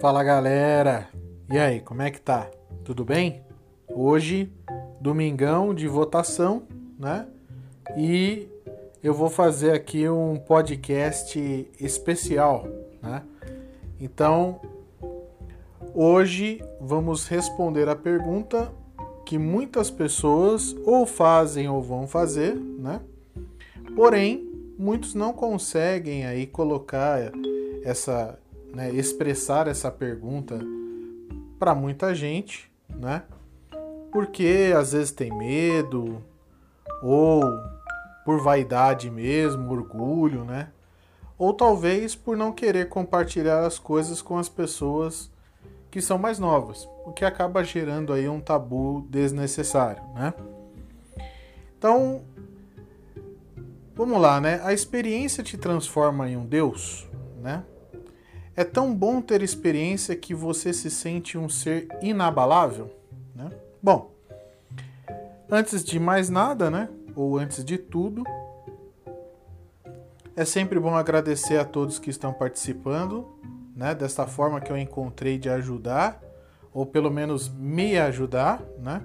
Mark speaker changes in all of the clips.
Speaker 1: Fala galera! E aí, como é que tá? Tudo bem? Hoje, domingão de votação, né? E eu vou fazer aqui um podcast especial, né? Então, hoje vamos responder a pergunta que muitas pessoas ou fazem ou vão fazer, né? Porém, muitos não conseguem aí colocar essa né, expressar essa pergunta para muita gente, né? Porque às vezes tem medo ou por vaidade mesmo, orgulho, né? Ou talvez por não querer compartilhar as coisas com as pessoas que são mais novas, o que acaba gerando aí um tabu desnecessário, né? Então, vamos lá, né? A experiência te transforma em um Deus, né? É tão bom ter experiência que você se sente um ser inabalável? Né? Bom, antes de mais nada, né? Ou antes de tudo, é sempre bom agradecer a todos que estão participando, né? Desta forma que eu encontrei de ajudar, ou pelo menos me ajudar, né?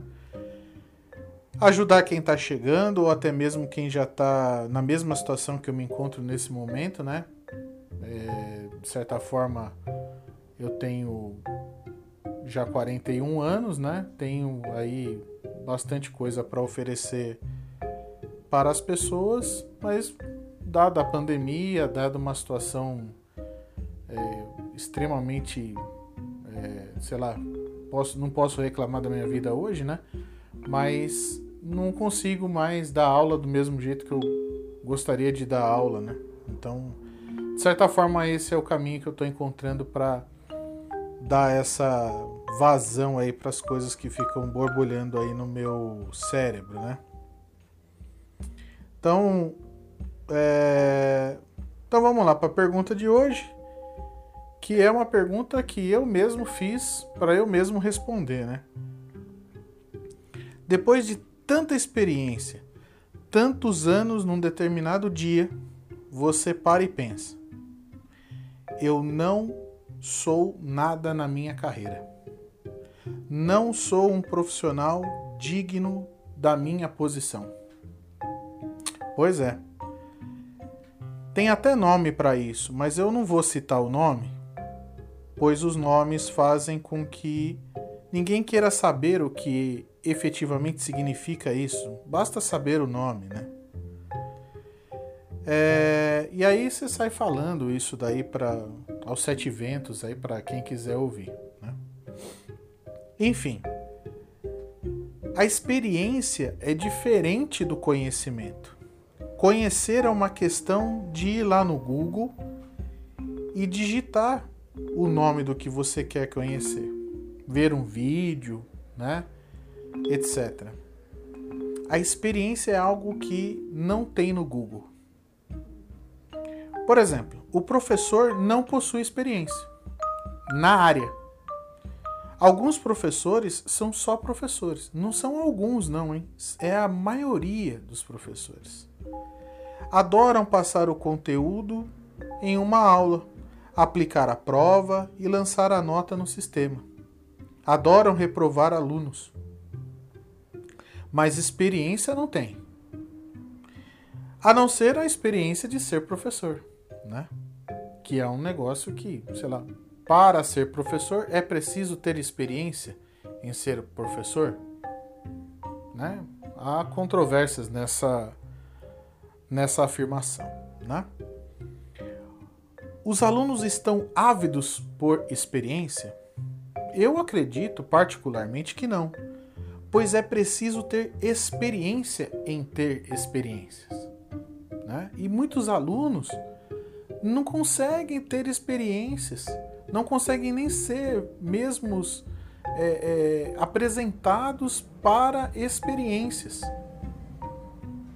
Speaker 1: Ajudar quem está chegando, ou até mesmo quem já está na mesma situação que eu me encontro nesse momento, né? É, de certa forma, eu tenho já 41 anos, né? Tenho aí bastante coisa para oferecer para as pessoas, mas dada a pandemia, dada uma situação é, extremamente, é, sei lá, posso, não posso reclamar da minha vida hoje, né? Mas não consigo mais dar aula do mesmo jeito que eu gostaria de dar aula, né? Então de certa forma, esse é o caminho que eu estou encontrando para dar essa vazão aí para as coisas que ficam borbulhando aí no meu cérebro, né? Então, é... então vamos lá para a pergunta de hoje, que é uma pergunta que eu mesmo fiz para eu mesmo responder, né? Depois de tanta experiência, tantos anos num determinado dia, você para e pensa: eu não sou nada na minha carreira. Não sou um profissional digno da minha posição. Pois é. Tem até nome para isso, mas eu não vou citar o nome, pois os nomes fazem com que ninguém queira saber o que efetivamente significa isso. Basta saber o nome, né? É, e aí você sai falando isso daí para aos sete ventos aí para quem quiser ouvir. Né? Enfim, a experiência é diferente do conhecimento. Conhecer é uma questão de ir lá no Google e digitar o nome do que você quer conhecer, ver um vídeo, né, etc. A experiência é algo que não tem no Google. Por exemplo, o professor não possui experiência na área. Alguns professores são só professores. Não são alguns, não, hein? É a maioria dos professores. Adoram passar o conteúdo em uma aula, aplicar a prova e lançar a nota no sistema. Adoram reprovar alunos. Mas experiência não tem. A não ser a experiência de ser professor né? Que é um negócio que, sei lá, para ser professor é preciso ter experiência em ser professor, né? Há controvérsias nessa nessa afirmação, né? Os alunos estão ávidos por experiência? Eu acredito particularmente que não, pois é preciso ter experiência em ter experiências. Né? E muitos alunos não conseguem ter experiências, não conseguem nem ser mesmos é, é, apresentados para experiências.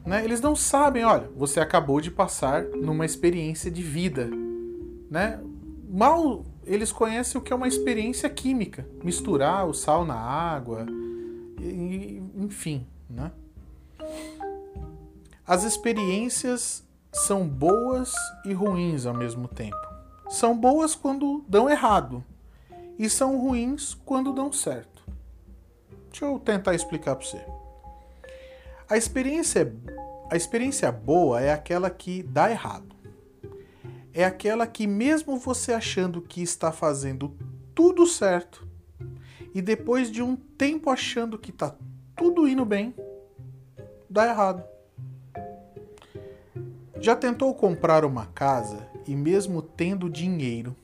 Speaker 1: Né? Eles não sabem, olha, você acabou de passar numa experiência de vida. Né? Mal eles conhecem o que é uma experiência química, misturar o sal na água, enfim. Né? As experiências são boas e ruins ao mesmo tempo. São boas quando dão errado e são ruins quando dão certo. Deixa eu tentar explicar para você. A experiência, a experiência boa é aquela que dá errado. É aquela que, mesmo você achando que está fazendo tudo certo, e depois de um tempo achando que está tudo indo bem, dá errado. Já tentou comprar uma casa e, mesmo tendo dinheiro,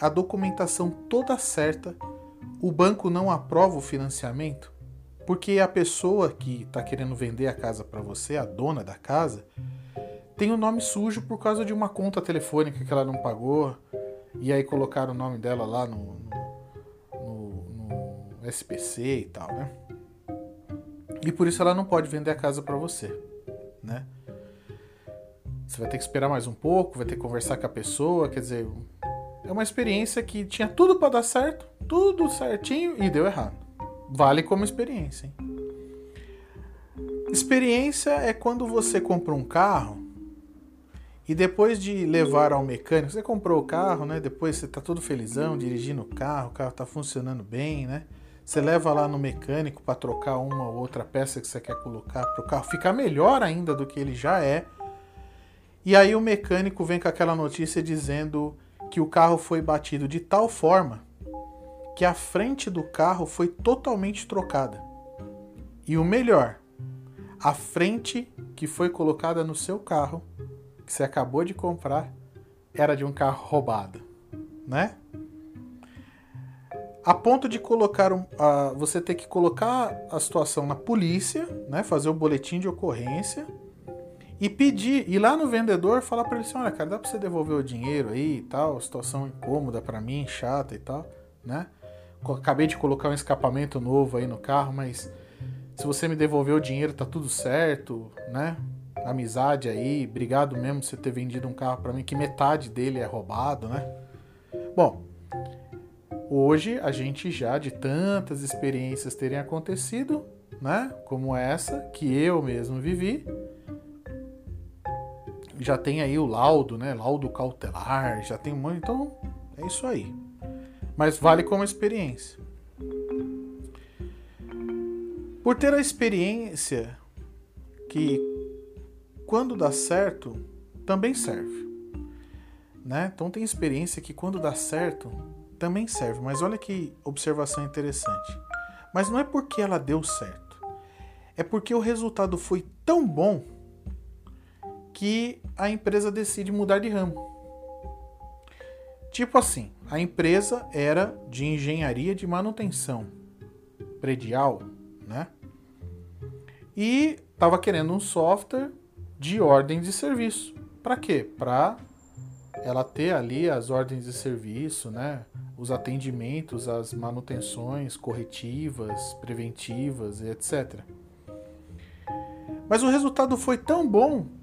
Speaker 1: a documentação toda certa, o banco não aprova o financiamento? Porque a pessoa que está querendo vender a casa para você, a dona da casa, tem o nome sujo por causa de uma conta telefônica que ela não pagou, e aí colocaram o nome dela lá no, no, no, no SPC e tal, né? E por isso ela não pode vender a casa para você, né? Você vai ter que esperar mais um pouco, vai ter que conversar com a pessoa, quer dizer, é uma experiência que tinha tudo para dar certo, tudo certinho e deu errado. Vale como experiência. Hein? Experiência é quando você compra um carro e depois de levar ao mecânico, você comprou o carro, né? Depois você tá todo felizão dirigindo o carro, o carro tá funcionando bem, né? Você leva lá no mecânico para trocar uma ou outra peça que você quer colocar para o carro ficar melhor ainda do que ele já é. E aí o mecânico vem com aquela notícia dizendo que o carro foi batido de tal forma que a frente do carro foi totalmente trocada. E o melhor, a frente que foi colocada no seu carro, que você acabou de comprar, era de um carro roubado, né? a ponto de colocar um, uh, você ter que colocar a situação na polícia, né, fazer o boletim de ocorrência e pedir, ir lá no vendedor falar para ele assim, olha, cara, dá para você devolver o dinheiro aí e tal, situação incômoda para mim, chata e tal, né? Acabei de colocar um escapamento novo aí no carro, mas se você me devolver o dinheiro tá tudo certo, né? Amizade aí, obrigado mesmo por você ter vendido um carro para mim que metade dele é roubado, né? Bom, Hoje a gente já de tantas experiências terem acontecido, né, como essa que eu mesmo vivi, já tem aí o laudo, né, laudo cautelar, já tem muito, então é isso aí. Mas vale como experiência. Por ter a experiência que quando dá certo também serve, né? Então tem experiência que quando dá certo também serve. Mas olha que observação interessante. Mas não é porque ela deu certo. É porque o resultado foi tão bom que a empresa decide mudar de ramo. Tipo assim, a empresa era de engenharia de manutenção predial, né? E estava querendo um software de ordem de serviço. Para quê? Para ela ter ali as ordens de serviço, né? os atendimentos, as manutenções corretivas, preventivas etc. Mas o resultado foi tão bom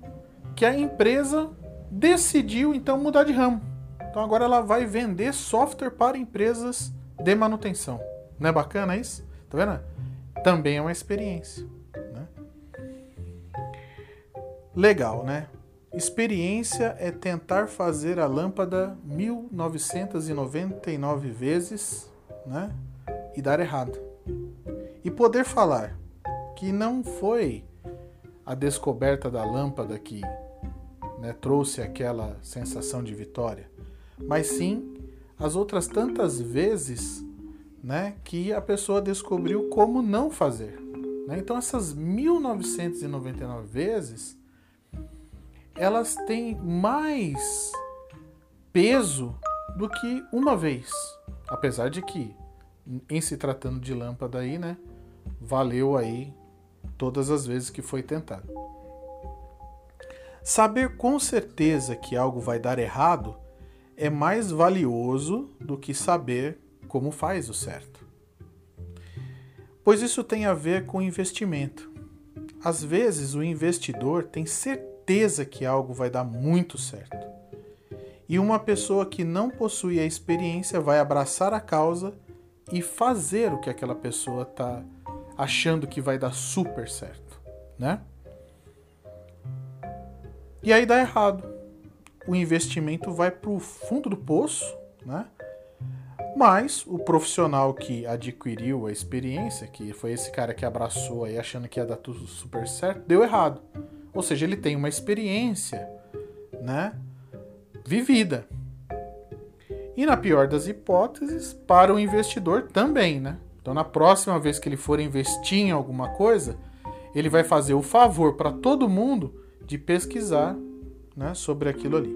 Speaker 1: que a empresa decidiu então mudar de ramo. Então agora ela vai vender software para empresas de manutenção. Não é bacana isso? Tá vendo? Também é uma experiência. Né? Legal, né? Experiência é tentar fazer a lâmpada 1999 vezes né, e dar errado. E poder falar que não foi a descoberta da lâmpada que né, trouxe aquela sensação de vitória, mas sim as outras tantas vezes né, que a pessoa descobriu como não fazer. Né? Então, essas 1999 vezes elas têm mais peso do que uma vez. Apesar de que, em se tratando de lâmpada aí, né, valeu aí todas as vezes que foi tentado. Saber com certeza que algo vai dar errado é mais valioso do que saber como faz o certo. Pois isso tem a ver com investimento. Às vezes o investidor tem certeza que algo vai dar muito certo. E uma pessoa que não possui a experiência vai abraçar a causa e fazer o que aquela pessoa está achando que vai dar super certo, né? E aí dá errado. O investimento vai para o fundo do poço, né? Mas o profissional que adquiriu a experiência, que foi esse cara que abraçou aí achando que ia dar tudo super certo, deu errado. Ou seja, ele tem uma experiência, né, vivida. E na pior das hipóteses, para o investidor também, né? Então, na próxima vez que ele for investir em alguma coisa, ele vai fazer o favor para todo mundo de pesquisar né, sobre aquilo ali.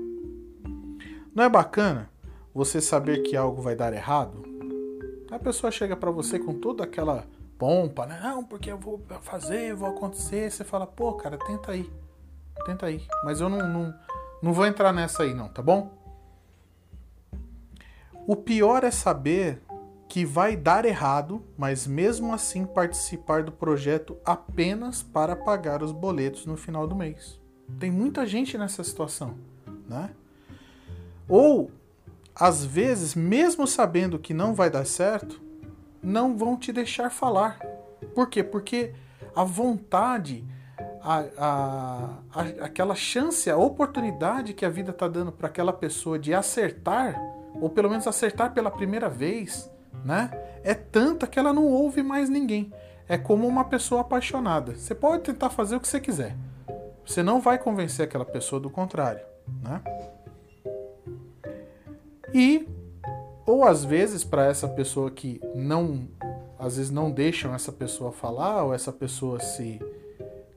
Speaker 1: Não é bacana você saber que algo vai dar errado? A pessoa chega para você com toda aquela pompa, né? Não, porque eu vou fazer, vou acontecer. Você fala, pô, cara, tenta aí. Tenta aí. Mas eu não, não, não vou entrar nessa aí, não, tá bom? O pior é saber que vai dar errado, mas mesmo assim participar do projeto apenas para pagar os boletos no final do mês. Tem muita gente nessa situação, né? Ou às vezes, mesmo sabendo que não vai dar certo, não vão te deixar falar. Por quê? Porque a vontade, a, a, a aquela chance, a oportunidade que a vida está dando para aquela pessoa de acertar, ou pelo menos acertar pela primeira vez, né? É tanta que ela não ouve mais ninguém. É como uma pessoa apaixonada. Você pode tentar fazer o que você quiser. Você não vai convencer aquela pessoa do contrário, né? E ou às vezes para essa pessoa que não às vezes não deixam essa pessoa falar ou essa pessoa se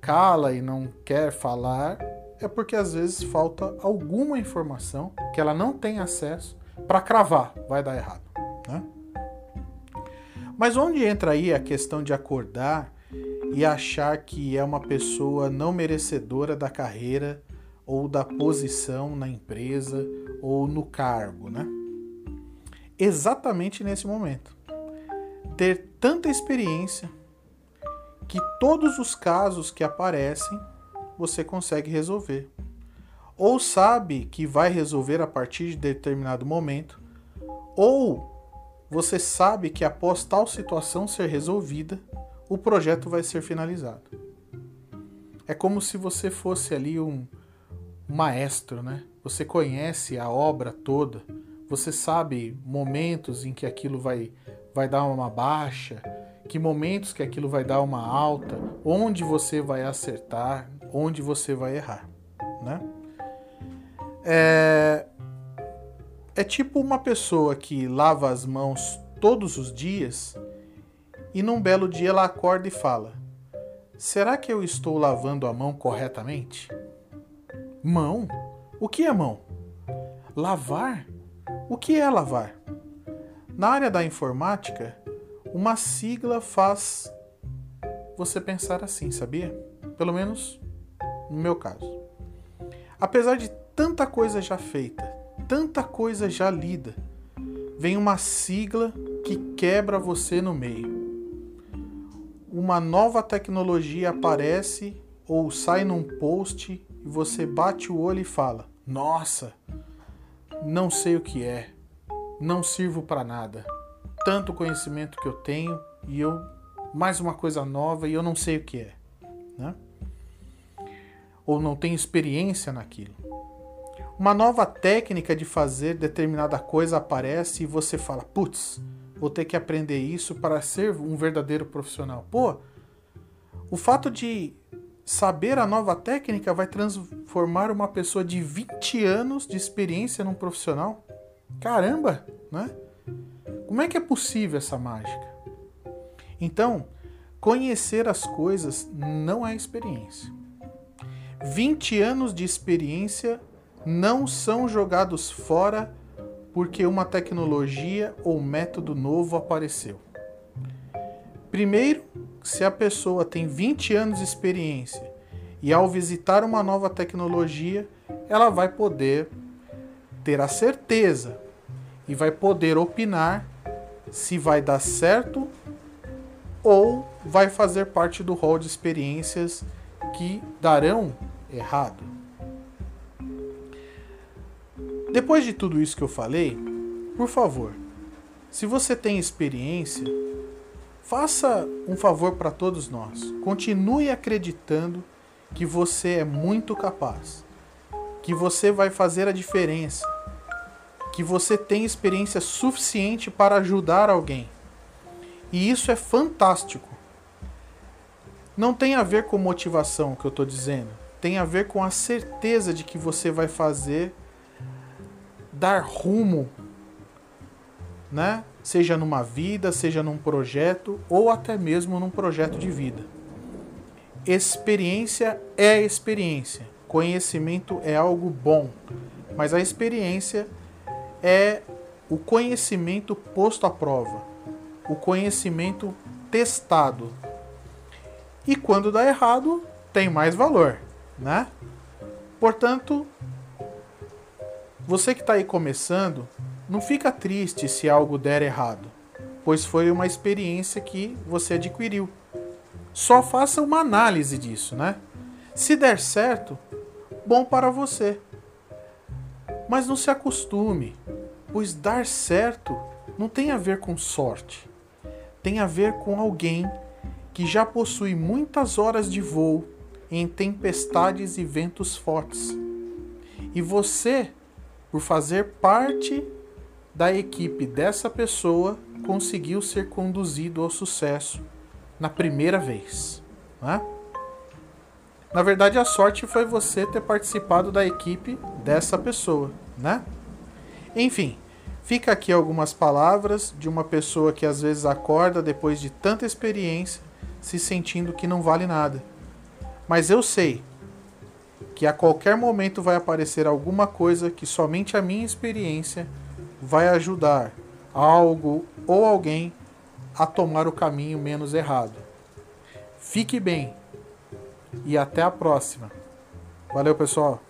Speaker 1: cala e não quer falar, é porque às vezes falta alguma informação que ela não tem acesso para cravar, vai dar errado, né? Mas onde entra aí a questão de acordar e achar que é uma pessoa não merecedora da carreira ou da posição na empresa ou no cargo, né? Exatamente nesse momento. Ter tanta experiência que todos os casos que aparecem você consegue resolver. Ou sabe que vai resolver a partir de determinado momento, ou você sabe que após tal situação ser resolvida, o projeto vai ser finalizado. É como se você fosse ali um, maestro, né? Você conhece a obra toda, você sabe momentos em que aquilo vai, vai dar uma baixa, que momentos que aquilo vai dar uma alta, onde você vai acertar, onde você vai errar, né? É, é tipo uma pessoa que lava as mãos todos os dias e num belo dia ela acorda e fala: Será que eu estou lavando a mão corretamente? Mão? O que é mão? Lavar? O que é lavar? Na área da informática, uma sigla faz você pensar assim, sabia? Pelo menos no meu caso. Apesar de tanta coisa já feita, tanta coisa já lida. Vem uma sigla que quebra você no meio. Uma nova tecnologia aparece ou sai num post e você bate o olho e fala: Nossa, não sei o que é, não sirvo para nada. Tanto conhecimento que eu tenho e eu mais uma coisa nova e eu não sei o que é, né? Ou não tenho experiência naquilo uma nova técnica de fazer determinada coisa aparece e você fala: putz, vou ter que aprender isso para ser um verdadeiro profissional. Pô, o fato de saber a nova técnica vai transformar uma pessoa de 20 anos de experiência num profissional? Caramba, né? Como é que é possível essa mágica? Então, conhecer as coisas não é experiência. 20 anos de experiência não são jogados fora porque uma tecnologia ou método novo apareceu. Primeiro, se a pessoa tem 20 anos de experiência e ao visitar uma nova tecnologia, ela vai poder ter a certeza e vai poder opinar se vai dar certo ou vai fazer parte do rol de experiências que darão errado. Depois de tudo isso que eu falei, por favor, se você tem experiência, faça um favor para todos nós. Continue acreditando que você é muito capaz, que você vai fazer a diferença, que você tem experiência suficiente para ajudar alguém. E isso é fantástico. Não tem a ver com motivação que eu estou dizendo. Tem a ver com a certeza de que você vai fazer dar rumo, né? Seja numa vida, seja num projeto ou até mesmo num projeto de vida. Experiência é experiência. Conhecimento é algo bom, mas a experiência é o conhecimento posto à prova, o conhecimento testado. E quando dá errado, tem mais valor, né? Portanto, você que está aí começando, não fica triste se algo der errado, pois foi uma experiência que você adquiriu. Só faça uma análise disso, né? Se der certo, bom para você. Mas não se acostume, pois dar certo não tem a ver com sorte. Tem a ver com alguém que já possui muitas horas de voo em tempestades e ventos fortes. E você, por fazer parte da equipe dessa pessoa, conseguiu ser conduzido ao sucesso na primeira vez. Né? Na verdade, a sorte foi você ter participado da equipe dessa pessoa, né? Enfim, fica aqui algumas palavras de uma pessoa que às vezes acorda depois de tanta experiência, se sentindo que não vale nada. Mas eu sei que a qualquer momento vai aparecer alguma coisa que somente a minha experiência vai ajudar algo ou alguém a tomar o caminho menos errado. Fique bem e até a próxima. Valeu, pessoal!